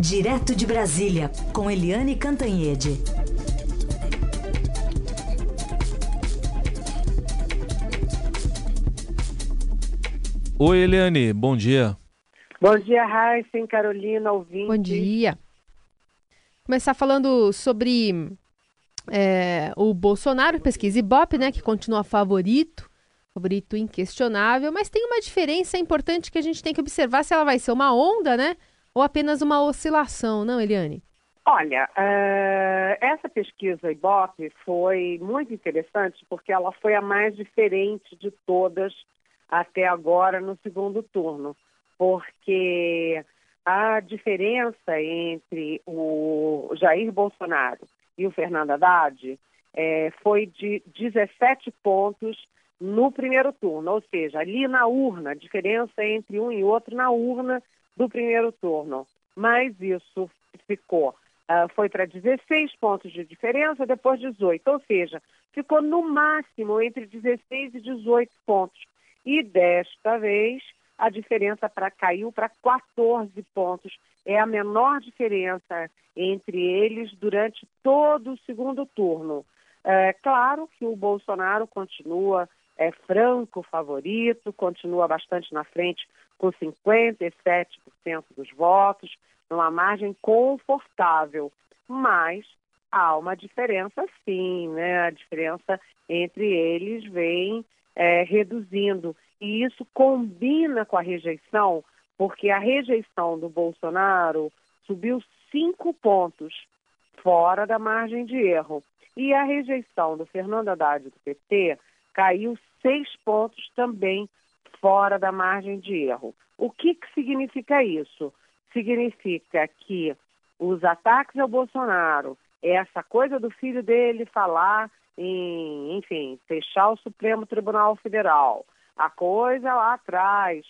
Direto de Brasília, com Eliane Cantanhede. Oi, Eliane, bom dia. Bom dia, Raíssen, Carolina, ouvinte. Bom dia. Começar falando sobre é, o Bolsonaro, pesquisa Ibope, né, que continua favorito, favorito inquestionável, mas tem uma diferença importante que a gente tem que observar se ela vai ser uma onda, né, ou apenas uma oscilação, não, Eliane? Olha, uh, essa pesquisa Ibope foi muito interessante porque ela foi a mais diferente de todas até agora no segundo turno, porque a diferença entre o Jair Bolsonaro e o Fernando Haddad é, foi de 17 pontos no primeiro turno, ou seja, ali na urna, a diferença entre um e outro na urna do primeiro turno. Mas isso ficou, uh, foi para 16 pontos de diferença, depois 18, ou seja, ficou no máximo entre 16 e 18 pontos. E desta vez a diferença pra, caiu para 14 pontos. É a menor diferença entre eles durante todo o segundo turno. É claro que o Bolsonaro continua é franco favorito, continua bastante na frente com 57% dos votos, numa margem confortável, mas há uma diferença sim, né? A diferença entre eles vem é, reduzindo. E isso combina com a rejeição, porque a rejeição do Bolsonaro subiu cinco pontos fora da margem de erro. E a rejeição do Fernando Haddad do PT caiu seis pontos também fora da margem de erro. O que, que significa isso? Significa que os ataques ao Bolsonaro, essa coisa do filho dele falar em, enfim, fechar o Supremo Tribunal Federal, a coisa lá atrás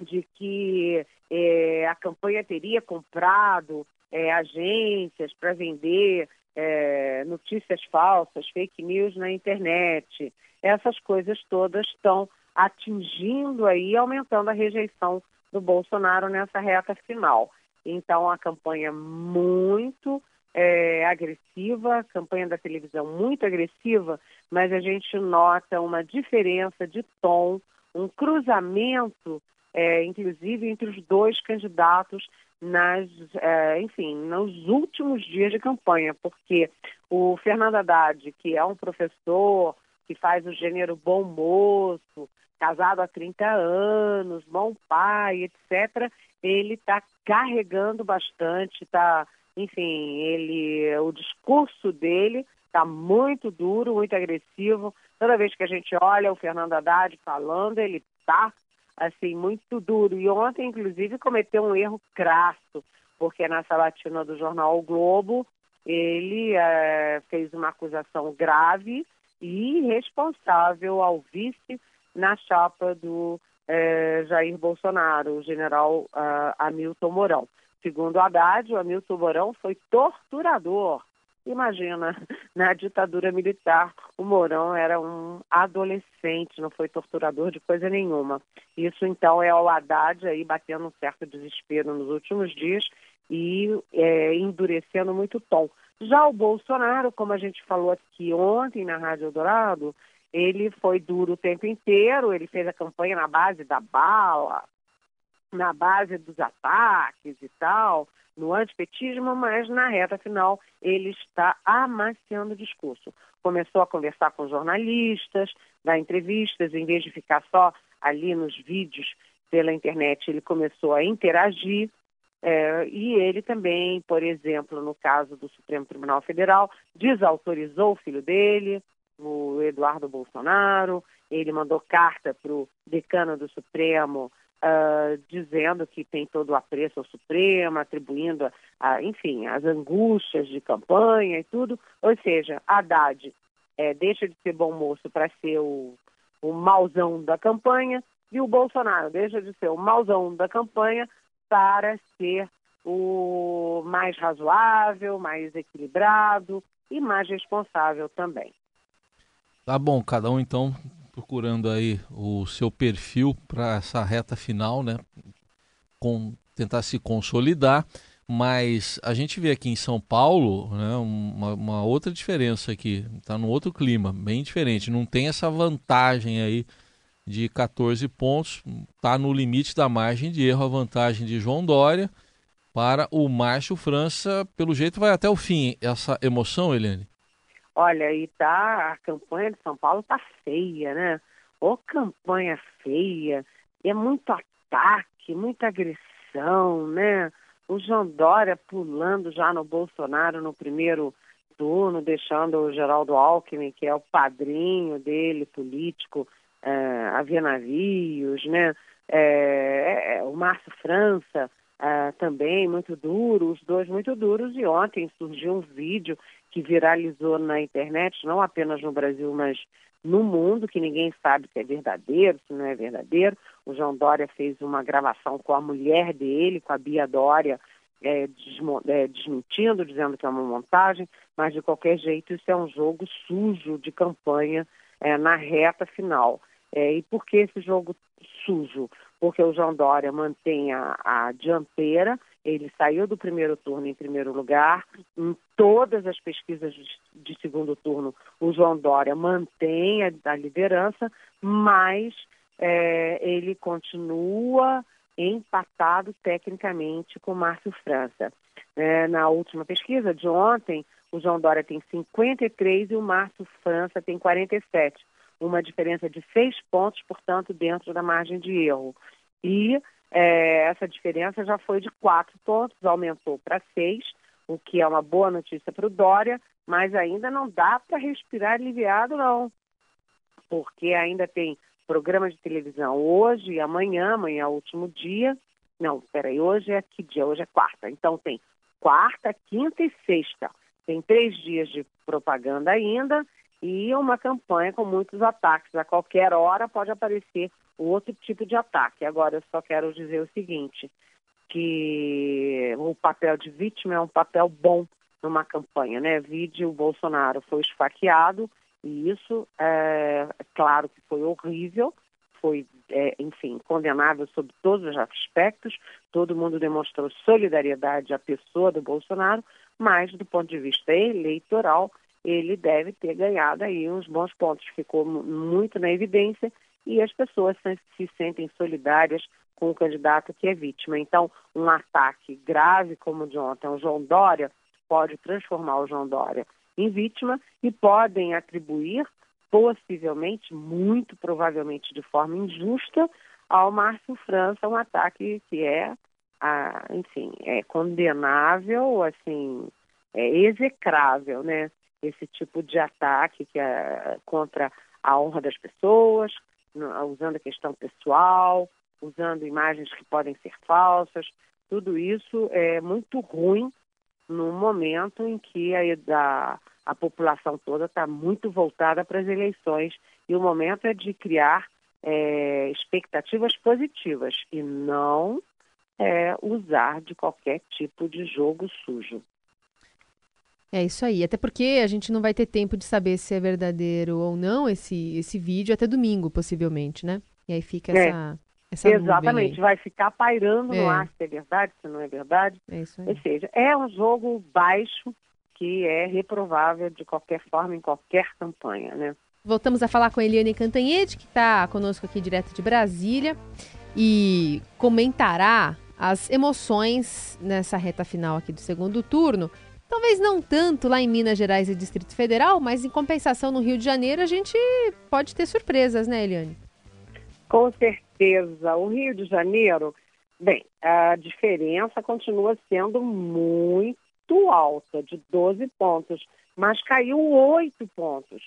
de que é, a campanha teria comprado é, agências para vender é, notícias falsas, fake news na internet. Essas coisas todas estão atingindo aí, aumentando a rejeição do Bolsonaro nessa reta final. Então, a campanha muito é, agressiva, campanha da televisão muito agressiva, mas a gente nota uma diferença de tom, um cruzamento, é, inclusive entre os dois candidatos nas, é, enfim, nos últimos dias de campanha, porque o Fernando Haddad, que é um professor, que faz o gênero bom moço, casado há 30 anos, bom pai, etc., ele está carregando bastante, está enfim, ele, o discurso dele está muito duro, muito agressivo. Toda vez que a gente olha o Fernando Haddad falando, ele está assim muito duro. E ontem, inclusive, cometeu um erro crasso, porque na sabatina do jornal o Globo ele é, fez uma acusação grave e irresponsável ao vice na chapa do é, Jair Bolsonaro, o general uh, Hamilton Mourão. Segundo Haddad, o Hamilton Mourão foi torturador. Imagina, na ditadura militar, o Mourão era um adolescente, não foi torturador de coisa nenhuma. Isso, então, é o Haddad aí batendo um certo desespero nos últimos dias e é, endurecendo muito o tom. Já o Bolsonaro, como a gente falou aqui ontem na Rádio Eldorado, ele foi duro o tempo inteiro, ele fez a campanha na base da bala, na base dos ataques e tal, no antipetismo, mas na reta final ele está amaciando o discurso. Começou a conversar com jornalistas, dar entrevistas, em vez de ficar só ali nos vídeos pela internet, ele começou a interagir. É, e ele também, por exemplo, no caso do Supremo Tribunal Federal, desautorizou o filho dele, o Eduardo Bolsonaro, ele mandou carta para o decano do Supremo uh, dizendo que tem todo o apreço ao Supremo, atribuindo, enfim, as angústias de campanha e tudo. Ou seja, Haddad é, deixa de ser bom moço para ser o, o mauzão da campanha e o Bolsonaro deixa de ser o mauzão da campanha para ser o mais razoável, mais equilibrado e mais responsável também. Tá bom, cada um então procurando aí o seu perfil para essa reta final, né? Com, tentar se consolidar. Mas a gente vê aqui em São Paulo né, uma, uma outra diferença aqui. Está num outro clima, bem diferente. Não tem essa vantagem aí de 14 pontos. Está no limite da margem de erro a vantagem de João Dória para o Márcio França. Pelo jeito vai até o fim essa emoção, Eliane. Olha, e tá, a campanha de São Paulo tá feia, né? Ô campanha feia, é muito ataque, muita agressão, né? O João Dória pulando já no Bolsonaro no primeiro turno, deixando o Geraldo Alckmin, que é o padrinho dele, político, é, havia navios, né? É, é, o Márcio França é, também muito duro, os dois muito duros, e ontem surgiu um vídeo que viralizou na internet, não apenas no Brasil, mas no mundo, que ninguém sabe se é verdadeiro, se não é verdadeiro. O João Dória fez uma gravação com a mulher dele, com a Bia Dória, é, é, desmentindo, dizendo que é uma montagem, mas de qualquer jeito isso é um jogo sujo de campanha é, na reta final. É, e por que esse jogo sujo? Porque o João Dória mantém a, a dianteira ele saiu do primeiro turno em primeiro lugar. Em todas as pesquisas de, segundo turno, o João Dória mantém a, a liderança, mas é, ele continua empatado tecnicamente com Márcio França. É, na última pesquisa de ontem, o João Dória tem 53 e o Márcio França tem 47. Uma diferença de seis pontos, portanto, dentro da margem de erro. E é, essa diferença já foi de quatro pontos, aumentou para seis, o que é uma boa notícia para o Dória, mas ainda não dá para respirar aliviado, não, porque ainda tem programa de televisão hoje e amanhã, amanhã é o último dia. Não, peraí, hoje é que dia? Hoje é quarta. Então tem quarta, quinta e sexta. Tem três dias de propaganda ainda e uma campanha com muitos ataques. A qualquer hora pode aparecer outro tipo de ataque. Agora, eu só quero dizer o seguinte, que o papel de vítima é um papel bom numa campanha, né? Vide o Bolsonaro foi esfaqueado e isso, é, claro que foi horrível, foi, é, enfim, condenável sob todos os aspectos, todo mundo demonstrou solidariedade à pessoa do Bolsonaro, mas do ponto de vista eleitoral, ele deve ter ganhado aí uns bons pontos. Ficou muito na evidência e as pessoas se sentem solidárias com o candidato que é vítima. Então, um ataque grave como o de ontem, o João Dória, pode transformar o João Dória em vítima e podem atribuir, possivelmente, muito provavelmente de forma injusta, ao Márcio França um ataque que é, enfim, é condenável, assim, é execrável, né? Esse tipo de ataque que é contra a honra das pessoas, usando a questão pessoal, usando imagens que podem ser falsas. Tudo isso é muito ruim no momento em que a, a, população toda está muito voltada para as eleições e o momento é de criar é, expectativas positivas e não é, usar de qualquer tipo de jogo sujo. É isso aí. Até porque a gente não vai ter tempo de saber se é verdadeiro ou não esse, esse vídeo até domingo, possivelmente, né? E aí fica é. essa. Essa Exatamente, vai ficar pairando é. no ar se é verdade, se não é verdade. É isso aí. Ou seja, é um jogo baixo que é reprovável de qualquer forma em qualquer campanha, né? Voltamos a falar com a Eliane Cantanhede, que está conosco aqui direto de Brasília, e comentará as emoções nessa reta final aqui do segundo turno. Talvez não tanto lá em Minas Gerais e Distrito Federal, mas em compensação no Rio de Janeiro a gente pode ter surpresas, né, Eliane? Com certeza. O Rio de Janeiro, bem, a diferença continua sendo muito alta, de 12 pontos, mas caiu 8 pontos.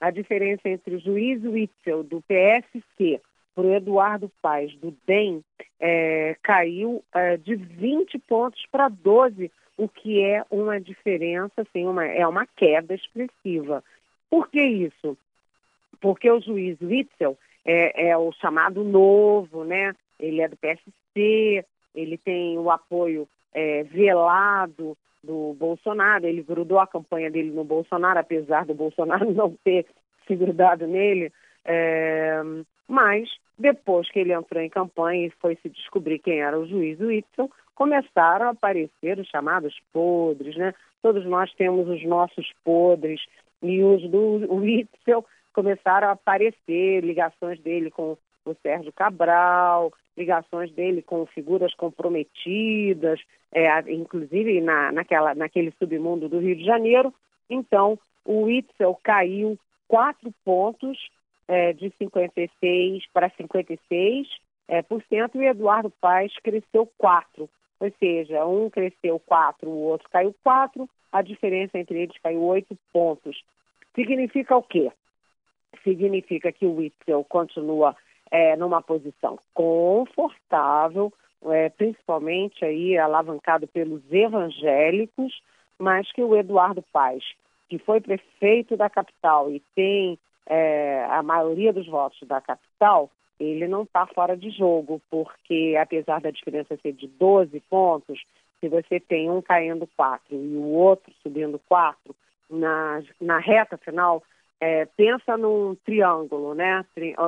A diferença entre o juiz Witzel, do PSC, para o Eduardo Paz, do DEM, é, caiu é, de 20 pontos para 12 pontos o que é uma diferença, assim, uma, é uma queda expressiva. Por que isso? Porque o juiz Witzel é, é o chamado novo, né? Ele é do PSC, ele tem o apoio é, velado do Bolsonaro, ele grudou a campanha dele no Bolsonaro, apesar do Bolsonaro não ter se grudado nele. É, Mas, depois que ele entrou em campanha e foi se descobrir quem era o juiz Whitson, começaram a aparecer os chamados podres, né? Todos nós temos os nossos podres e os do Whitson começaram a aparecer, ligações dele com o Sérgio Cabral, ligações dele com figuras comprometidas, é, inclusive na, naquela, naquele submundo do Rio de Janeiro. Então, o Witzel caiu quatro pontos é, de 56 para 56 é, por cento e Eduardo Paes cresceu quatro. Ou seja, um cresceu quatro, o outro caiu quatro, a diferença entre eles caiu oito pontos. Significa o quê? Significa que o Witzel continua é, numa posição confortável, é, principalmente aí alavancado pelos evangélicos, mas que o Eduardo Paes, que foi prefeito da capital e tem é, a maioria dos votos da capital, ele não está fora de jogo, porque apesar da diferença ser de 12 pontos, se você tem um caindo 4 e o outro subindo 4, na, na reta final, é, pensa num triângulo, né?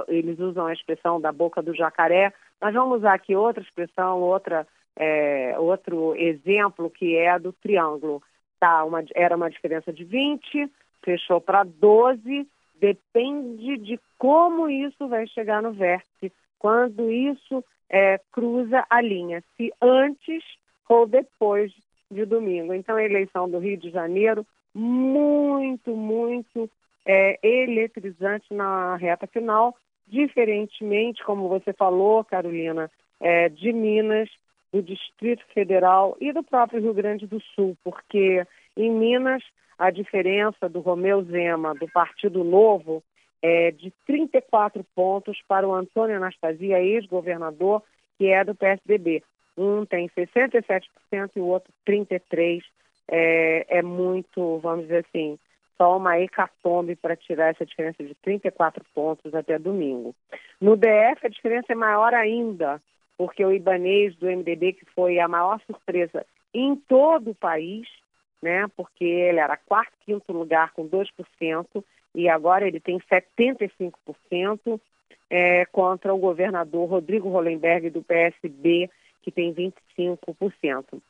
Eles usam a expressão da boca do jacaré. Nós vamos usar aqui outra expressão, outra, é, outro exemplo que é do triângulo. Tá, uma, era uma diferença de 20, fechou para 12, depende de como isso vai chegar no vértice, quando isso é, cruza a linha, se antes ou depois de domingo. Então, a eleição do Rio de Janeiro, muito, muito é, eletrizante na reta final, diferentemente, como você falou, Carolina, é, de Minas, do Distrito Federal e do próprio Rio Grande do Sul, porque em Minas a diferença do Romeu Zema, do Partido Novo, é de 34 pontos para o Antônio Anastasia, ex-governador, que é do PSDB. Um tem 67% e o outro 33%. É, é muito, vamos dizer assim, só uma hecatombe para tirar essa diferença de 34 pontos até domingo. No DF, a diferença é maior ainda, porque o Ibanês do MDB, que foi a maior surpresa em todo o país, né, porque ele era quarto, quinto lugar com 2%, e agora ele tem 75% é, contra o governador Rodrigo Hollenberg do PSB, que tem 25%.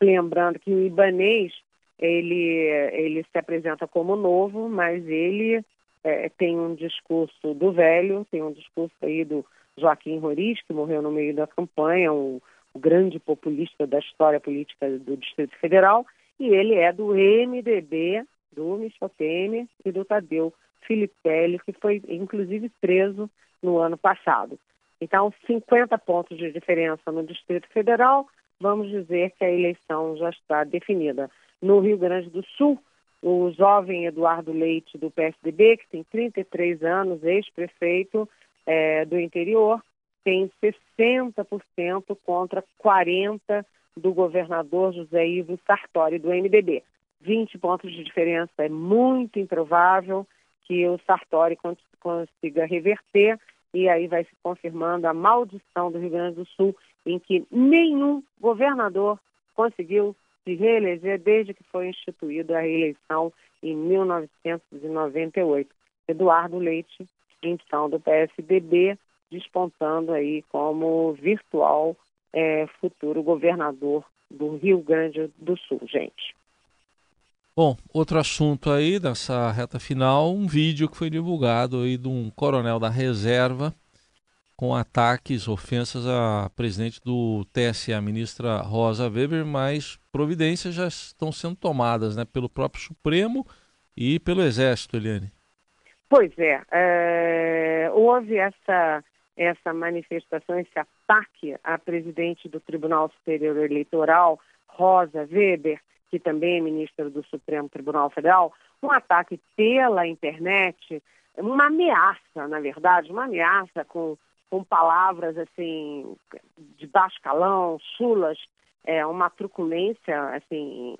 Lembrando que o Ibanês ele, ele se apresenta como novo, mas ele é, tem um discurso do velho, tem um discurso aí do Joaquim Roriz, que morreu no meio da campanha, um, um grande populista da história política do Distrito Federal, e ele é do MDB, do Michel Temer e do Tadeu Filipelli, que foi inclusive preso no ano passado. Então, 50 pontos de diferença no Distrito Federal, vamos dizer que a eleição já está definida no Rio Grande do Sul, o jovem Eduardo Leite, do PSDB, que tem 33 anos, ex-prefeito é, do interior, tem 60% contra 40% do governador José Ivo Sartori, do MDB. 20 pontos de diferença é muito improvável que o Sartori consiga reverter e aí vai se confirmando a maldição do Rio Grande do Sul, em que nenhum governador conseguiu se reeleger desde que foi instituída a reeleição em 1998. Eduardo Leite, então do PSDB, despontando aí como virtual é, futuro governador do Rio Grande do Sul, gente. Bom, outro assunto aí dessa reta final, um vídeo que foi divulgado aí de um coronel da reserva com ataques, ofensas à presidente do TSE, a ministra Rosa Weber, mas providências já estão sendo tomadas né, pelo próprio Supremo e pelo Exército, Eliane. Pois é, é houve essa, essa manifestação, esse ataque à presidente do Tribunal Superior Eleitoral, Rosa Weber, que também é ministra do Supremo Tribunal Federal, um ataque pela internet, uma ameaça, na verdade, uma ameaça com com palavras assim de baixo calão, chulas, é, uma truculência assim,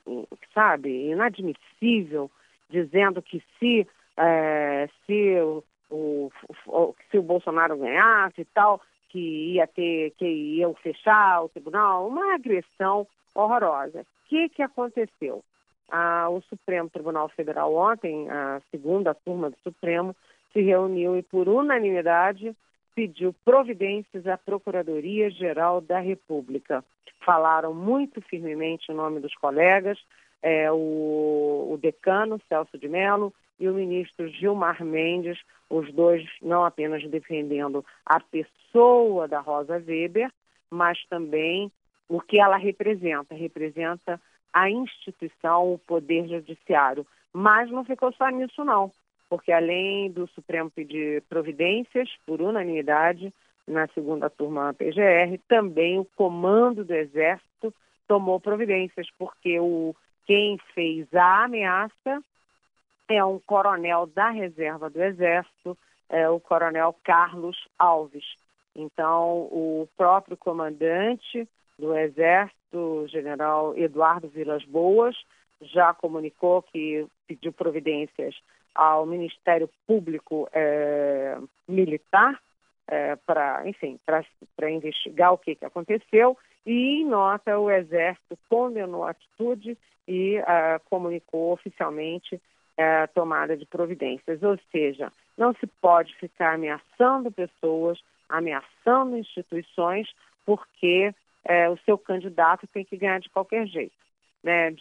sabe, inadmissível, dizendo que se é, se o, o, se o Bolsonaro ganhasse e tal, que ia ter que ia fechar o tribunal, uma agressão horrorosa. O que que aconteceu? Ah, o Supremo Tribunal Federal ontem, a segunda turma do Supremo, se reuniu e por unanimidade pediu providências à Procuradoria-Geral da República. Falaram muito firmemente o nome dos colegas, é, o, o decano Celso de Mello e o ministro Gilmar Mendes, os dois não apenas defendendo a pessoa da Rosa Weber, mas também o que ela representa. Representa a instituição, o poder judiciário. Mas não ficou só nisso, não porque além do Supremo pedir providências por unanimidade na segunda turma PGR, também o comando do Exército tomou providências, porque o quem fez a ameaça é um coronel da reserva do Exército, é o coronel Carlos Alves. Então, o próprio comandante do Exército, general Eduardo Vilas Boas, já comunicou que pediu providências ao Ministério Público é, Militar é, para, enfim, para investigar o que, que aconteceu e, em nota, o Exército condenou a atitude e é, comunicou oficialmente é, tomada de providências. Ou seja, não se pode ficar ameaçando pessoas, ameaçando instituições, porque é, o seu candidato tem que ganhar de qualquer jeito. Né,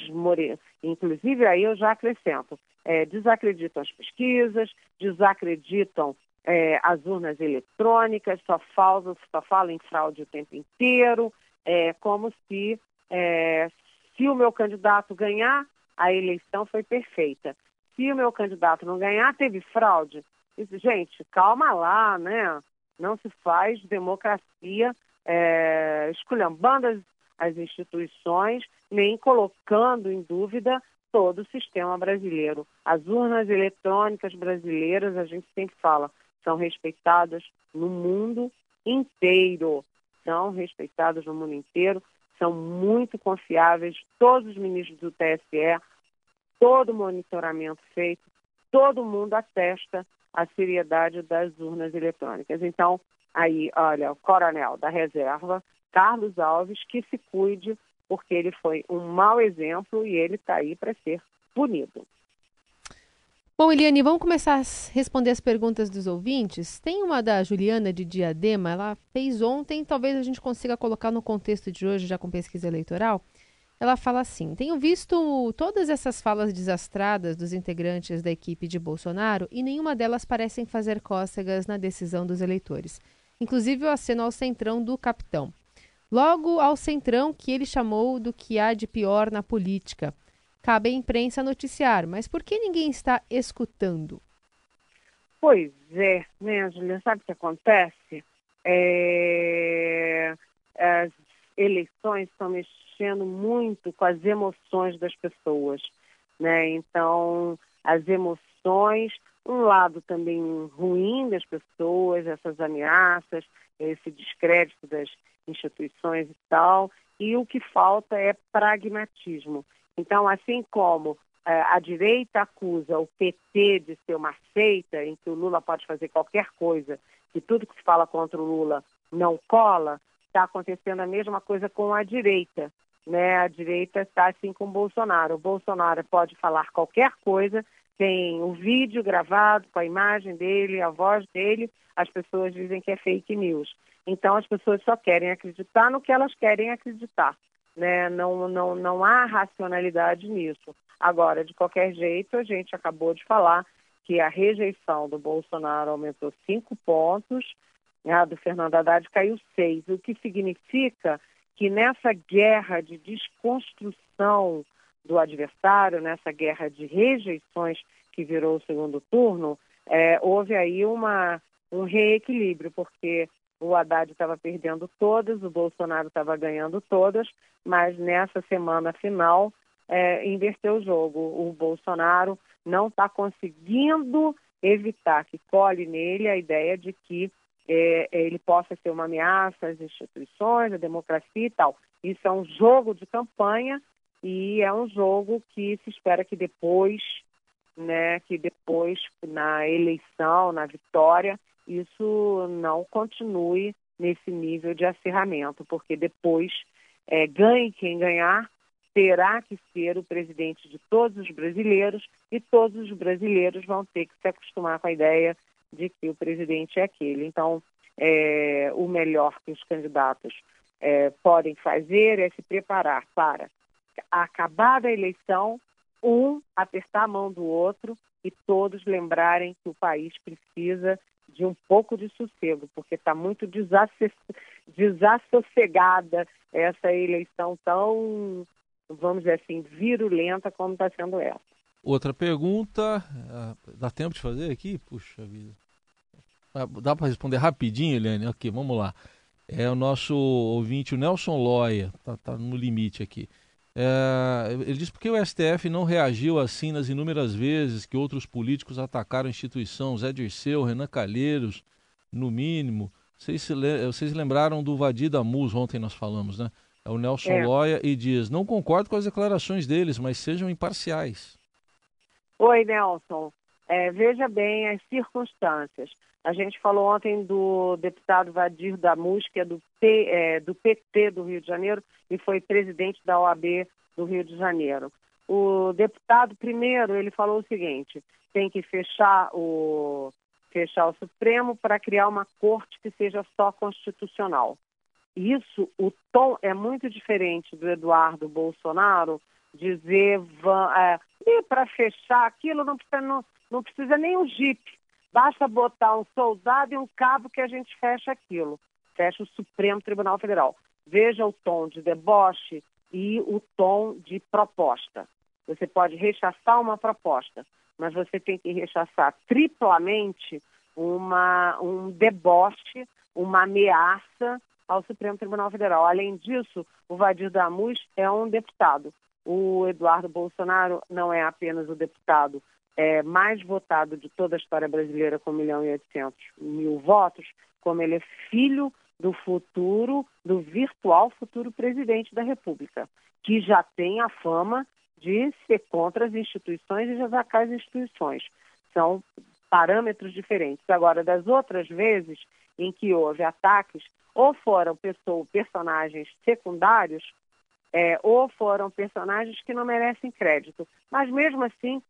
Inclusive, aí eu já acrescento, é, desacreditam as pesquisas, desacreditam é, as urnas eletrônicas, só falam, só falam em fraude o tempo inteiro, é, como se, é, se o meu candidato ganhar, a eleição foi perfeita. Se o meu candidato não ganhar, teve fraude. Gente, calma lá, né? Não se faz democracia é, esculhambando as, as instituições, nem colocando em dúvida todo o sistema brasileiro. As urnas eletrônicas brasileiras, a gente sempre fala, são respeitadas no mundo inteiro. São respeitadas no mundo inteiro, são muito confiáveis. Todos os ministros do TSE, todo o monitoramento feito, todo mundo atesta a seriedade das urnas eletrônicas. Então, aí, olha, o coronel da reserva, Carlos Alves, que se cuide porque ele foi um mau exemplo e ele está aí para ser punido. Bom, Eliane, vamos começar a responder as perguntas dos ouvintes. Tem uma da Juliana de Diadema, ela fez ontem, talvez a gente consiga colocar no contexto de hoje, já com pesquisa eleitoral. Ela fala assim: Tenho visto todas essas falas desastradas dos integrantes da equipe de Bolsonaro e nenhuma delas parecem fazer cócegas na decisão dos eleitores. Inclusive o aceno ao centrão do capitão logo ao centrão que ele chamou do que há de pior na política. Cabe à imprensa noticiar, mas por que ninguém está escutando? Pois é, né, Julia? Sabe o que acontece? É... As eleições estão mexendo muito com as emoções das pessoas, né? Então, as emoções, um lado também ruim das pessoas, essas ameaças, esse descrédito das instituições e tal, e o que falta é pragmatismo. Então, assim como eh, a direita acusa o PT de ser uma seita em que o Lula pode fazer qualquer coisa, e tudo que se fala contra o Lula não cola, está acontecendo a mesma coisa com a direita. Né? A direita está assim com o Bolsonaro. O Bolsonaro pode falar qualquer coisa, tem o vídeo gravado com a imagem dele, a voz dele, as pessoas dizem que é fake news. Então as pessoas só querem acreditar no que elas querem acreditar. Né? Não, não, não há racionalidade nisso. Agora, de qualquer jeito, a gente acabou de falar que a rejeição do Bolsonaro aumentou cinco pontos, a do Fernando Haddad caiu seis, o que significa que nessa guerra de desconstrução do adversário, nessa guerra de rejeições que virou o segundo turno, é, houve aí uma, um reequilíbrio, porque o Haddad estava perdendo todas, o Bolsonaro estava ganhando todas, mas nessa semana final é, inverteu o jogo. O Bolsonaro não está conseguindo evitar que colhe nele a ideia de que é, ele possa ser uma ameaça às instituições, à democracia e tal. Isso é um jogo de campanha e é um jogo que se espera que depois, né, que depois na eleição, na vitória, isso não continue nesse nível de acirramento, porque depois, é, ganhe quem ganhar, terá que ser o presidente de todos os brasileiros e todos os brasileiros vão ter que se acostumar com a ideia de que o presidente é aquele. Então, é, o melhor que os candidatos é, podem fazer é se preparar para, acabada a eleição, um apertar a mão do outro e todos lembrarem que o país precisa de um pouco de sossego, porque está muito desassossegada essa eleição tão, vamos dizer assim, virulenta como está sendo essa. Outra pergunta, ah, dá tempo de fazer aqui? Puxa vida. Dá para responder rapidinho, Eliane? Ok, vamos lá. É o nosso ouvinte, o Nelson Loia, tá, tá no limite aqui. É, ele diz por que o STF não reagiu assim nas inúmeras vezes que outros políticos atacaram a instituição, Zé Dirceu, Renan Calheiros, no mínimo. Vocês, se, vocês lembraram do Vadir da Mus, ontem nós falamos, né? É o Nelson é. Loia e diz: Não concordo com as declarações deles, mas sejam imparciais. Oi, Nelson. É, veja bem as circunstâncias. A gente falou ontem do deputado Vadir da que é do, P, é, do PT do Rio de Janeiro e foi presidente da OAB do Rio de Janeiro. O deputado, primeiro, ele falou o seguinte: tem que fechar o, fechar o Supremo para criar uma corte que seja só constitucional. Isso, o tom é muito diferente do Eduardo Bolsonaro dizer é, para fechar aquilo não precisa, não, não precisa nem um jipe, basta botar um soldado e um cabo que a gente fecha aquilo. Fecha o Supremo Tribunal Federal. Veja o tom de deboche e o tom de proposta. Você pode rechaçar uma proposta, mas você tem que rechaçar triplamente uma, um deboche, uma ameaça ao Supremo Tribunal Federal. Além disso, o Vadir Damus é um deputado. O Eduardo Bolsonaro não é apenas o deputado é, mais votado de toda a história brasileira, com 1 milhão e 800 mil votos, como ele é filho do futuro, do virtual futuro presidente da República, que já tem a fama de ser contra as instituições e de atacar as instituições. São parâmetros diferentes. Agora, das outras vezes em que houve ataques, ou foram pessoas, personagens secundários, é, ou foram personagens que não merecem crédito. Mas mesmo assim,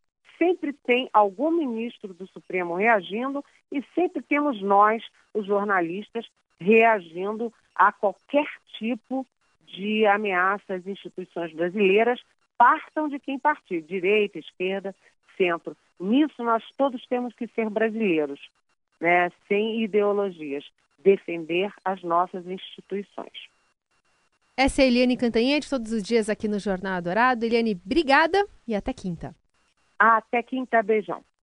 sempre tem algum ministro do Supremo reagindo e sempre temos nós, os jornalistas, reagindo a qualquer tipo de ameaça às instituições brasileiras, partam de quem partir, direita, esquerda, centro. Nisso nós todos temos que ser brasileiros, né, sem ideologias, defender as nossas instituições. Essa é a Eliane Cantanhete, todos os dias aqui no Jornal Dourado. Eliane, obrigada e até quinta. Até quinta, beijão.